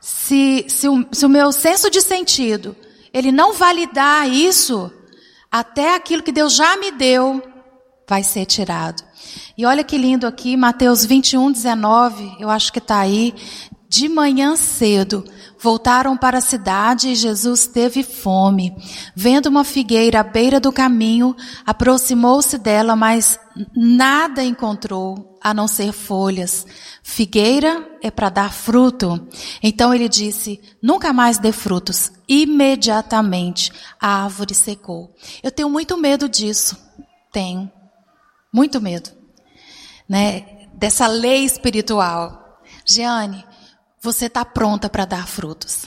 se, se, o, se o meu senso de sentido, ele não validar isso, até aquilo que Deus já me deu, vai ser tirado. E olha que lindo aqui, Mateus 21, 19, eu acho que está aí. De manhã cedo, voltaram para a cidade e Jesus teve fome. Vendo uma figueira à beira do caminho, aproximou-se dela, mas nada encontrou a não ser folhas. Figueira é para dar fruto. Então ele disse: nunca mais dê frutos. Imediatamente a árvore secou. Eu tenho muito medo disso. Tenho. Muito medo. Né? Dessa lei espiritual. Jeane, você está pronta para dar frutos.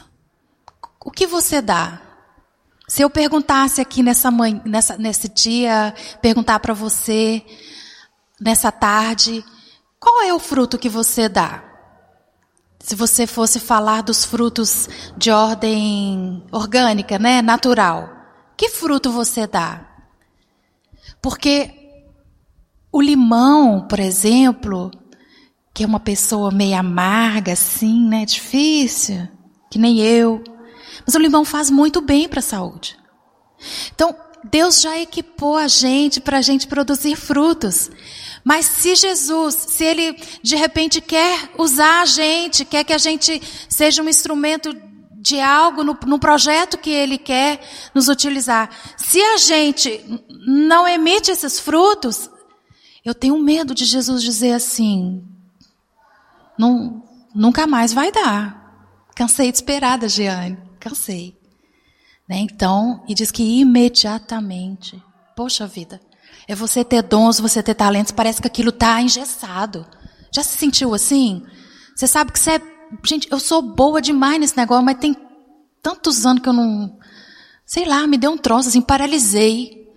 O que você dá? Se eu perguntasse aqui nessa manhã, nessa, nesse dia, perguntar para você, nessa tarde, qual é o fruto que você dá? Se você fosse falar dos frutos de ordem orgânica, né, natural, que fruto você dá? Porque o limão, por exemplo, que é uma pessoa meio amarga, assim, né? Difícil, que nem eu. Mas o limão faz muito bem para a saúde. Então, Deus já equipou a gente para a gente produzir frutos. Mas se Jesus, se Ele de repente quer usar a gente, quer que a gente seja um instrumento de algo no, no projeto que Ele quer nos utilizar, se a gente não emite esses frutos, eu tenho medo de Jesus dizer assim: não, nunca mais vai dar. Cansei de esperar da Giane. Cansei. Né? Então, e diz que imediatamente. Poxa vida. É você ter dons, você ter talentos, parece que aquilo está engessado. Já se sentiu assim? Você sabe que você é. Gente, eu sou boa demais nesse negócio, mas tem tantos anos que eu não. Sei lá, me deu um troço, assim, paralisei.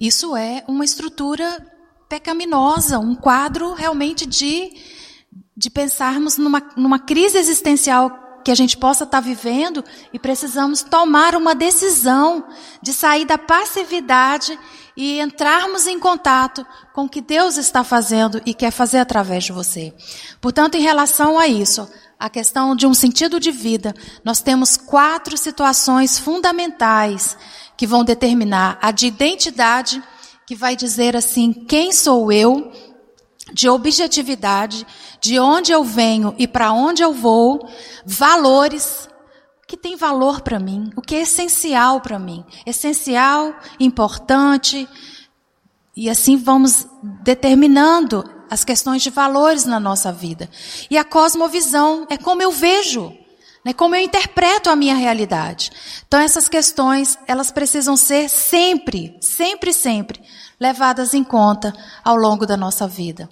Isso é uma estrutura pecaminosa, um quadro realmente de, de pensarmos numa, numa crise existencial que a gente possa estar vivendo e precisamos tomar uma decisão de sair da passividade e entrarmos em contato com o que Deus está fazendo e quer fazer através de você. Portanto, em relação a isso, a questão de um sentido de vida, nós temos quatro situações fundamentais que vão determinar a de identidade, que vai dizer assim, quem sou eu, de objetividade, de onde eu venho e para onde eu vou, valores, que tem valor para mim, o que é essencial para mim, essencial, importante, e assim vamos determinando as questões de valores na nossa vida. E a cosmovisão é como eu vejo, né, como eu interpreto a minha realidade. Então essas questões, elas precisam ser sempre, sempre, sempre levadas em conta ao longo da nossa vida.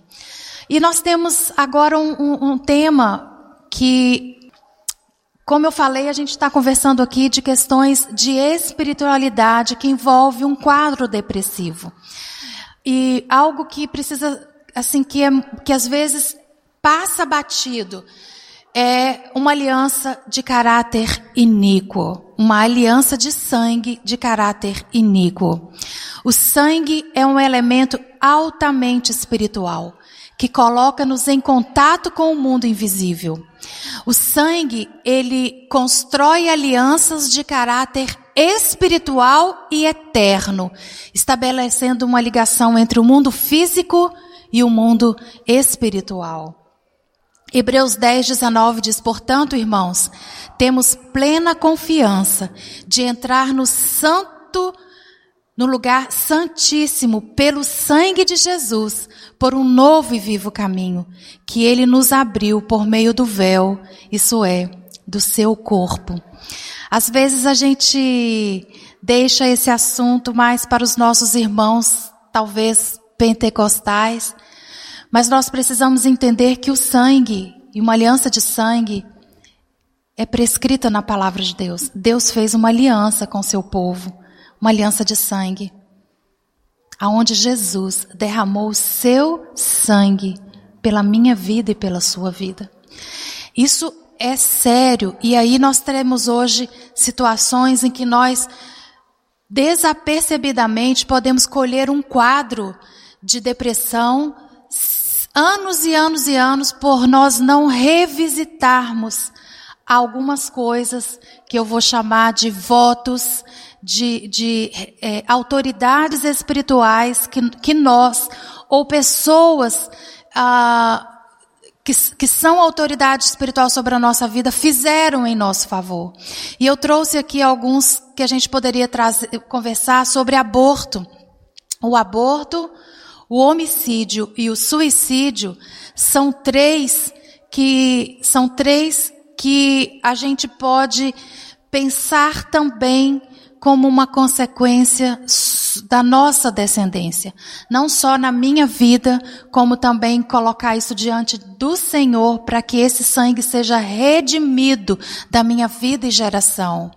E nós temos agora um, um, um tema que, como eu falei, a gente está conversando aqui de questões de espiritualidade que envolve um quadro depressivo. E algo que precisa, assim, que, é, que às vezes passa batido é uma aliança de caráter iníquo, uma aliança de sangue de caráter iníquo. O sangue é um elemento altamente espiritual que coloca-nos em contato com o mundo invisível. O sangue, ele constrói alianças de caráter espiritual e eterno, estabelecendo uma ligação entre o mundo físico e o mundo espiritual. Hebreus 10, 19 diz: Portanto, irmãos, temos plena confiança de entrar no santo no lugar santíssimo pelo sangue de Jesus, por um novo e vivo caminho que ele nos abriu por meio do véu, isso é, do seu corpo. Às vezes a gente deixa esse assunto mais para os nossos irmãos, talvez pentecostais, mas nós precisamos entender que o sangue e uma aliança de sangue é prescrita na palavra de Deus. Deus fez uma aliança com seu povo uma aliança de sangue, aonde Jesus derramou o seu sangue pela minha vida e pela sua vida. Isso é sério, e aí nós teremos hoje situações em que nós desapercebidamente podemos colher um quadro de depressão anos e anos e anos por nós não revisitarmos algumas coisas que eu vou chamar de votos, de, de é, autoridades espirituais que, que nós, ou pessoas ah, que, que são autoridade espiritual sobre a nossa vida, fizeram em nosso favor. E eu trouxe aqui alguns que a gente poderia trazer, conversar sobre aborto. O aborto, o homicídio e o suicídio são três que são três que a gente pode pensar também como uma consequência da nossa descendência. Não só na minha vida, como também colocar isso diante do Senhor para que esse sangue seja redimido da minha vida e geração.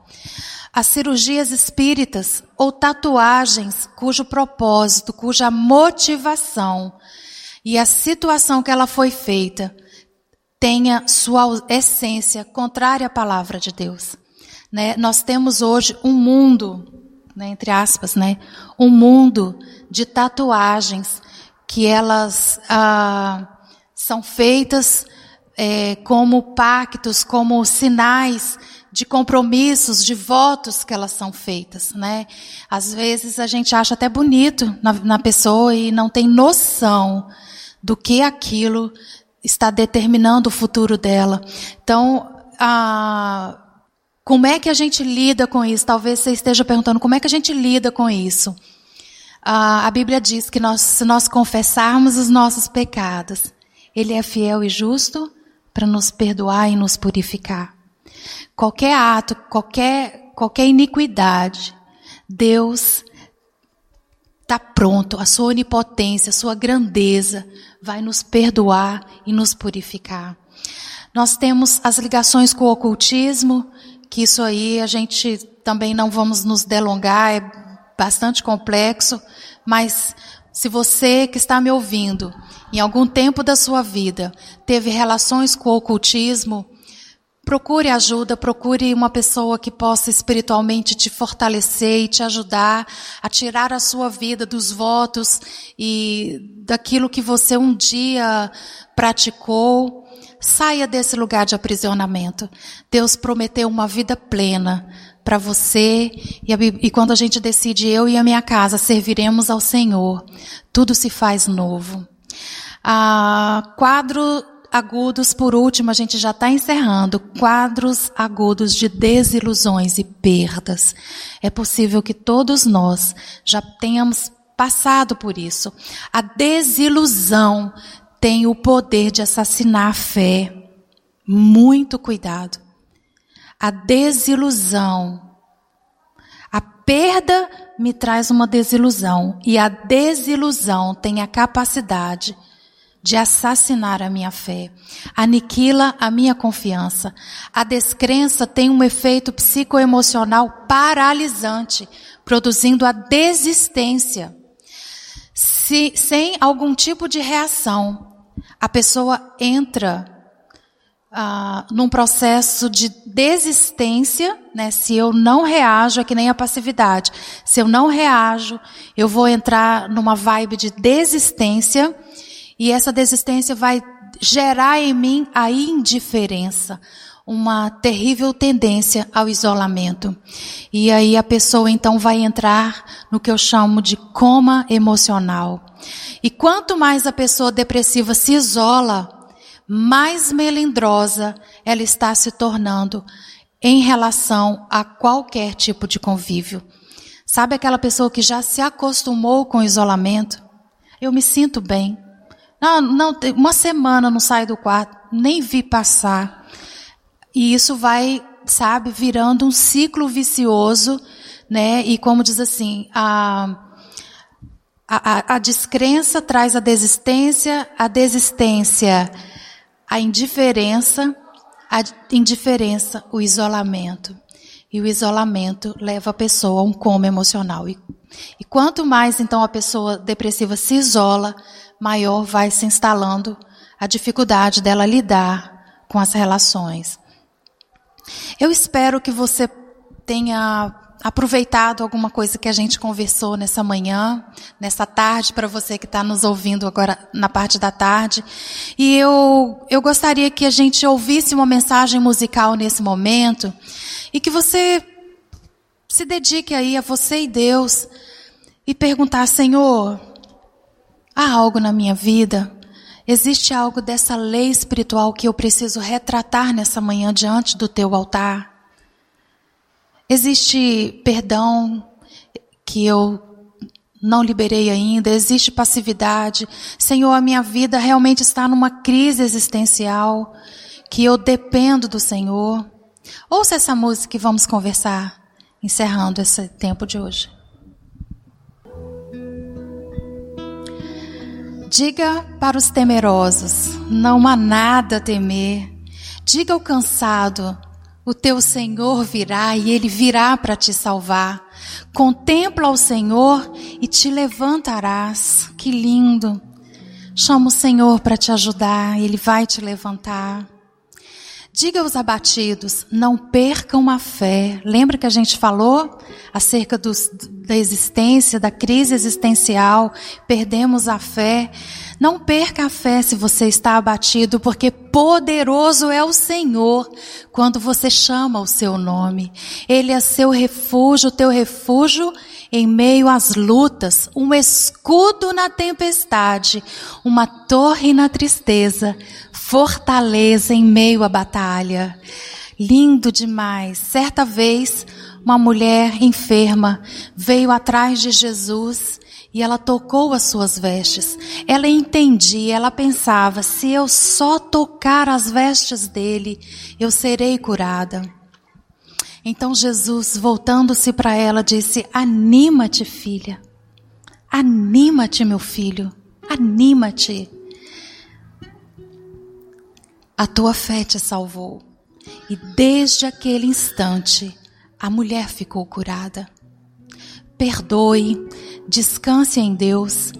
As cirurgias espíritas ou tatuagens cujo propósito, cuja motivação e a situação que ela foi feita tenha sua essência contrária à palavra de Deus. Né? Nós temos hoje um mundo, né, entre aspas, né, um mundo de tatuagens que elas ah, são feitas é, como pactos, como sinais de compromissos, de votos que elas são feitas, né? Às vezes a gente acha até bonito na, na pessoa e não tem noção do que aquilo está determinando o futuro dela. Então, a, como é que a gente lida com isso? Talvez você esteja perguntando como é que a gente lida com isso. Ah, a Bíblia diz que nós, se nós confessarmos os nossos pecados, Ele é fiel e justo para nos perdoar e nos purificar. Qualquer ato, qualquer, qualquer iniquidade, Deus está pronto, a sua onipotência, a sua grandeza vai nos perdoar e nos purificar. Nós temos as ligações com o ocultismo, que isso aí a gente também não vamos nos delongar, é bastante complexo, mas se você que está me ouvindo, em algum tempo da sua vida, teve relações com o ocultismo, Procure ajuda, procure uma pessoa que possa espiritualmente te fortalecer e te ajudar a tirar a sua vida dos votos e daquilo que você um dia praticou. Saia desse lugar de aprisionamento. Deus prometeu uma vida plena para você e, a, e quando a gente decide eu e a minha casa serviremos ao Senhor, tudo se faz novo. Ah, quadro agudos, por último, a gente já está encerrando. Quadros agudos de desilusões e perdas. É possível que todos nós já tenhamos passado por isso. A desilusão tem o poder de assassinar a fé. Muito cuidado. A desilusão. A perda me traz uma desilusão. E a desilusão tem a capacidade de assassinar a minha fé, aniquila a minha confiança. A descrença tem um efeito psicoemocional paralisante, produzindo a desistência. Se, sem algum tipo de reação, a pessoa entra ah, num processo de desistência, né? Se eu não reajo, é que nem a passividade. Se eu não reajo, eu vou entrar numa vibe de desistência e essa desistência vai gerar em mim a indiferença, uma terrível tendência ao isolamento. E aí a pessoa então vai entrar no que eu chamo de coma emocional. E quanto mais a pessoa depressiva se isola, mais melindrosa ela está se tornando em relação a qualquer tipo de convívio. Sabe aquela pessoa que já se acostumou com o isolamento? Eu me sinto bem. Não, não, uma semana não saio do quarto, nem vi passar. E isso vai, sabe, virando um ciclo vicioso, né? E como diz assim, a, a, a descrença traz a desistência, a desistência, a indiferença, a indiferença, o isolamento. E o isolamento leva a pessoa a um coma emocional. E, e quanto mais, então, a pessoa depressiva se isola, maior vai se instalando a dificuldade dela lidar com as relações. Eu espero que você tenha aproveitado alguma coisa que a gente conversou nessa manhã, nessa tarde, para você que está nos ouvindo agora na parte da tarde. E eu, eu gostaria que a gente ouvisse uma mensagem musical nesse momento e que você se dedique aí a você e Deus e perguntar, Senhor, Há algo na minha vida? Existe algo dessa lei espiritual que eu preciso retratar nessa manhã diante do teu altar? Existe perdão que eu não liberei ainda? Existe passividade? Senhor, a minha vida realmente está numa crise existencial que eu dependo do Senhor. Ouça essa música e vamos conversar, encerrando esse tempo de hoje. Diga para os temerosos: não há nada a temer. Diga ao cansado: o teu Senhor virá e ele virá para te salvar. Contempla o Senhor e te levantarás. Que lindo! Chama o Senhor para te ajudar, ele vai te levantar. Diga aos abatidos, não percam a fé. Lembra que a gente falou acerca dos, da existência, da crise existencial? Perdemos a fé. Não perca a fé se você está abatido, porque poderoso é o Senhor quando você chama o seu nome. Ele é seu refúgio, teu refúgio em meio às lutas, um escudo na tempestade, uma torre na tristeza, fortaleza em meio à batalha. Lindo demais. Certa vez, uma mulher enferma veio atrás de Jesus e ela tocou as suas vestes. Ela entendia, ela pensava: se eu só tocar as vestes dele, eu serei curada. Então Jesus, voltando-se para ela, disse: Anima-te, filha. Anima-te, meu filho. Anima-te. A tua fé te salvou. E desde aquele instante, a mulher ficou curada. Perdoe, descanse em Deus,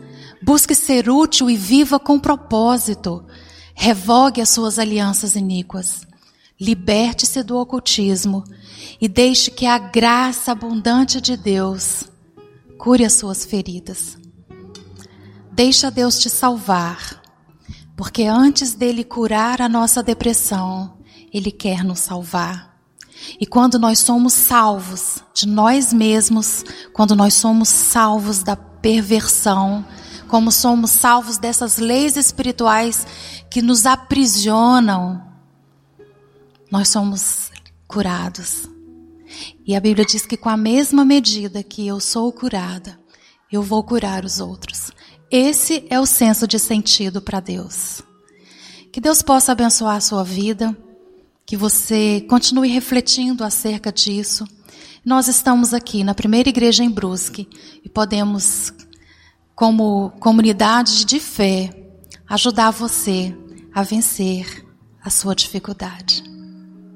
busque ser útil e viva com propósito. Revogue as suas alianças iníquas. Liberte-se do ocultismo e deixe que a graça abundante de Deus cure as suas feridas. Deixa Deus te salvar, porque antes dele curar a nossa depressão, ele quer nos salvar. E quando nós somos salvos de nós mesmos, quando nós somos salvos da perversão, como somos salvos dessas leis espirituais que nos aprisionam, nós somos curados. E a Bíblia diz que com a mesma medida que eu sou curada, eu vou curar os outros. Esse é o senso de sentido para Deus. Que Deus possa abençoar a sua vida, que você continue refletindo acerca disso. Nós estamos aqui na primeira igreja em Brusque e podemos, como comunidade de fé, ajudar você a vencer a sua dificuldade.